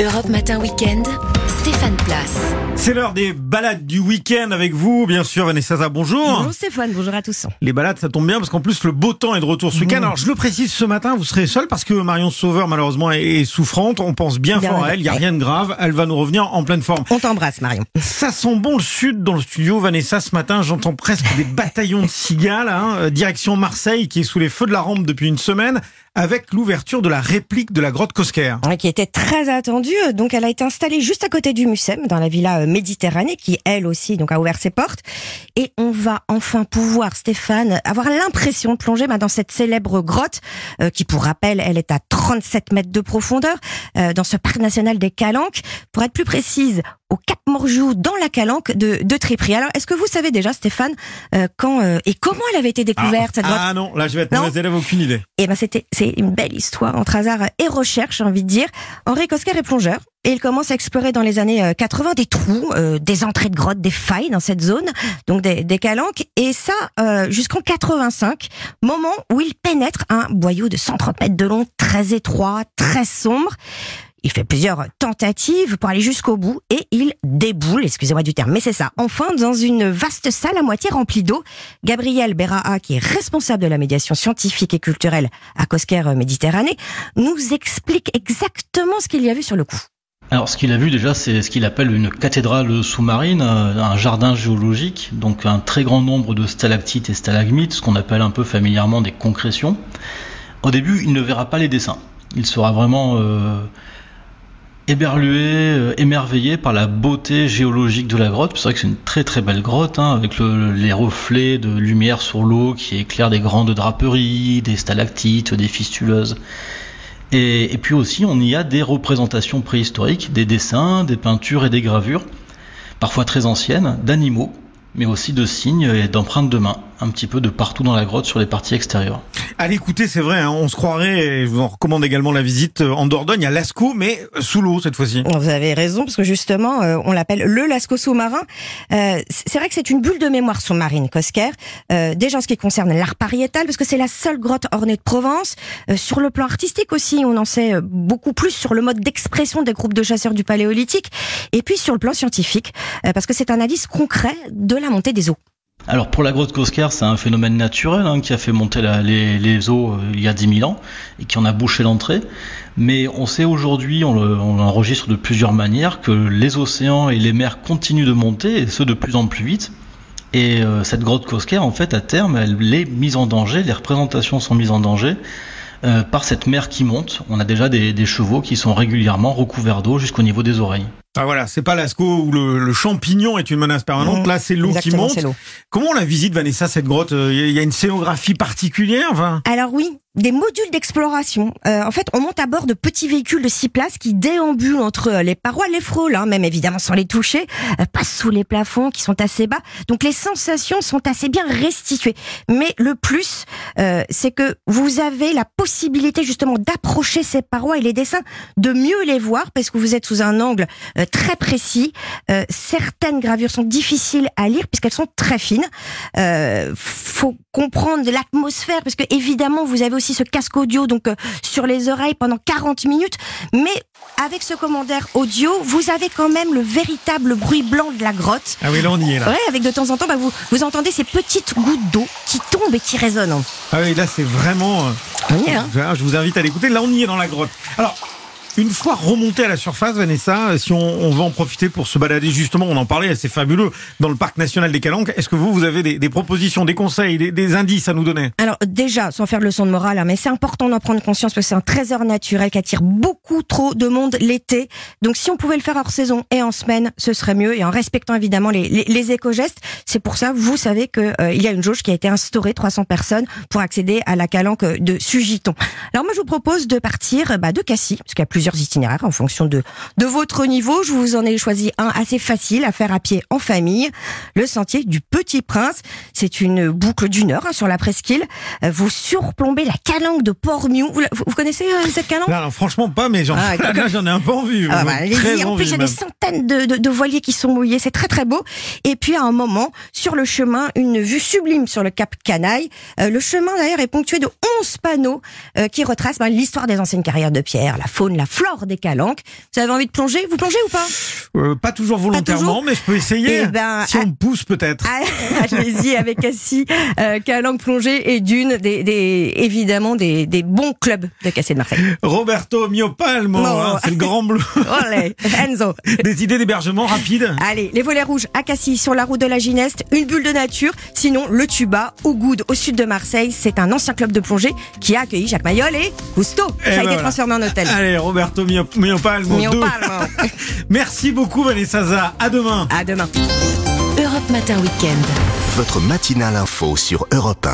Europe Matin Weekend, Stéphane Place. C'est l'heure des balades du week-end avec vous, bien sûr, Vanessa. Zah, Bonjour. Bonjour Stéphane, bonjour à tous. Les balades, ça tombe bien parce qu'en plus le beau temps est de retour ce week-end. Alors je le précise, ce matin, vous serez seul parce que Marion Sauveur, malheureusement, est- souffrante. On pense bien Bien, fort à elle. Il y a rien de grave. Elle va nous revenir en pleine forme. On t'embrasse Marion. Ça sent bon le sud dans le studio, Vanessa. Ce matin, j'entends presque des bataillons de cigales. Hein, euh, direction Marseille, qui est sous les feux de la rampe depuis une semaine, avec l'ouverture de la réplique de la grotte Cosquer. Qui était très attendue. Donc elle a été installée juste à côté du Mucem, dans la villa euh, Méditerranée, qui elle aussi donc a ouvert ses portes. Et on va enfin pouvoir, Stéphane, avoir l'impression de plonger bah, dans cette célèbre grotte, euh, qui pour rappel, elle est à 37 mètres de profondeur, euh, dans ce parc national des Calanques. Pour être plus précise, au Cap Morjou, dans la Calanque de, de Tripry. Alors, est-ce que vous savez déjà, Stéphane, euh, quand euh, et comment elle avait été découverte, cette grotte ah non, là je vais être Non. mauvais élève, aucune idée. Eh ben c'était c'est une belle histoire entre hasard et recherche, j'ai envie de dire. Henri Cosquer est plongeur et il commence à explorer dans les années euh, 80 des trous, euh, des entrées de grottes, des failles dans cette zone, donc des, des calanques et ça euh, jusqu'en 85, moment où il pénètre un boyau de 130 mètres de long, très étroit, très sombre. Il fait plusieurs tentatives pour aller jusqu'au bout et il déboule, excusez-moi du terme, mais c'est ça. Enfin, dans une vaste salle à moitié remplie d'eau, Gabriel Berraa, qui est responsable de la médiation scientifique et culturelle à Cosquer Méditerranée, nous explique exactement ce qu'il y a vu sur le coup. Alors, ce qu'il a vu déjà, c'est ce qu'il appelle une cathédrale sous-marine, euh, un jardin géologique, donc un très grand nombre de stalactites et stalagmites, ce qu'on appelle un peu familièrement des concrétions. Au début, il ne verra pas les dessins. Il sera vraiment euh, éberlué, euh, émerveillé par la beauté géologique de la grotte. C'est vrai que c'est une très très belle grotte, hein, avec le- les reflets de lumière sur l'eau qui éclairent des grandes draperies, des stalactites, des fistuleuses. Et, et puis aussi, on y a des représentations préhistoriques, des dessins, des peintures et des gravures, parfois très anciennes, d'animaux, mais aussi de signes et d'empreintes de mains, un petit peu de partout dans la grotte sur les parties extérieures. Allez, écoutez, c'est vrai, hein, on se croirait, et je vous en recommande également la visite euh, en Dordogne, à Lascaux, mais euh, sous l'eau cette fois-ci. Vous avez raison, parce que justement, euh, on l'appelle le Lascaux sous-marin. Euh, c'est vrai que c'est une bulle de mémoire sous-marine, Cosquer. Euh, déjà en ce qui concerne l'art pariétal, parce que c'est la seule grotte ornée de Provence. Euh, sur le plan artistique aussi, on en sait beaucoup plus sur le mode d'expression des groupes de chasseurs du Paléolithique. Et puis sur le plan scientifique, parce que c'est un indice concret de la montée des eaux. Alors pour la grotte Cosquer, c'est un phénomène naturel hein, qui a fait monter les, eaux euh, il y a 10 000 ans et qui en a bouché l'entrée. Mais on sait aujourd'hui, on le- on l'enregistre de plusieurs manières, que les océans et les mers continuent de monter et ce de plus en plus vite. Et euh, cette grotte Cosquer, en fait, à terme, elle est mise en danger, les représentations sont mises en danger euh, par cette mer qui monte. On a déjà des chevaux qui sont régulièrement recouverts d'eau jusqu'au niveau des oreilles. Ah voilà, c'est pas Lascaux où le, le champignon est une menace permanente. Mmh, Là, c'est l'eau qui monte. Comment on la visite, Vanessa, cette grotte? Il y a une scénographie particulière, enfin? Alors oui, des modules d'exploration. Euh, en fait, on monte à bord de petits véhicules de six places qui déambulent entre les parois, les frôles, hein, même évidemment sans les toucher, euh, passent sous les plafonds qui sont assez bas. Donc les sensations sont assez bien restituées. Mais le plus, euh, c'est que vous avez la possibilité justement d'approcher ces parois et les dessins, de mieux les voir parce que vous êtes sous un angle euh, très précis. Euh, certaines gravures sont difficiles à lire puisqu'elles sont très fines. Euh, faut comprendre l'atmosphère parce que évidemment vous avez aussi ce casque audio donc euh, sur les oreilles pendant 40 minutes mais avec ce commentaire audio vous avez quand même le véritable bruit blanc de la grotte Ah oui, là, on y est, là. ouais avec de temps en temps bah, vous, vous entendez ces petites gouttes d'eau qui tombent et qui résonnent Ah oui, là, c'est vraiment... On y est, hein. Je vous invite à l'écouter. Là, on y est dans la grotte. Alors, une fois remonté à la surface, Vanessa, si on, veut en profiter pour se balader, justement, on en parlait, c'est fabuleux, dans le parc national des Calanques, est-ce que vous, vous avez des, propositions, des conseils, des, indices à nous donner? Alors déjà, sans faire de leçon de morale, hein, mais c'est important d'en prendre conscience parce que c'est un trésor naturel qui attire beaucoup trop de monde l'été. Donc si on pouvait le faire hors saison et en semaine, ce serait mieux et en respectant évidemment les, éco-gestes. C'est pour ça, vous savez que euh, y a une jauge qui a été instaurée, 300 personnes, pour accéder à la calanque de Sugiton. Alors moi, je vous propose de partir bah, de Cassis, parce qu'il y a plusieurs itinéraires en fonction de, de votre niveau. Je vous en ai choisi un assez facile à faire à pied en famille. Le sentier du Petit Prince. C'est une boucle d'une heure hein, sur la presqu'île. Euh, Vous surplombez la calanque de Port-Miou. Vous, vous- connaissez euh, cette calanque? Franchement, pas, mais j'en Ah, j'en ai un peu envie. ah bah, Très. En plus, il y a des centaines de, de, de voiliers qui sont mouillés. C'est très très beau. Et puis à un moment, sur le chemin, une vue sublime sur le cap Canaille. Euh, le chemin d'ailleurs est ponctué de 11 panneaux euh, qui retracent bah, l'histoire des anciennes carrières de pierre, la faune, la Flore des Calanques. Vous avez envie de plonger? Vous plongez ou pas? Euh, pas toujours volontairement, toujours mais je peux essayer. Eh ben, si on me pousse peut-être. Ah, Allez-y avec Cassis, euh, Calanque plongée et Dune, des, des, évidemment des, des bons clubs de Cassé de Marseille. Roberto Miopalmo, hein, c'est le grand bleu. Olé, Enzo. Des idées d'hébergement rapides Allez, les volets rouges à Cassis sur la route de la Gineste, une bulle de nature. Sinon, le Tuba au Goude au sud de Marseille, c'est un ancien club de plongée qui a accueilli Jacques Mayol et Cousteau. Eh Ça a ben été voilà. transformé en hôtel. Allez, Roberto Miopalmo. Merci beaucoup Vanessa. À demain. À demain. Europe Matin Weekend. Votre matinale info sur Europe 1.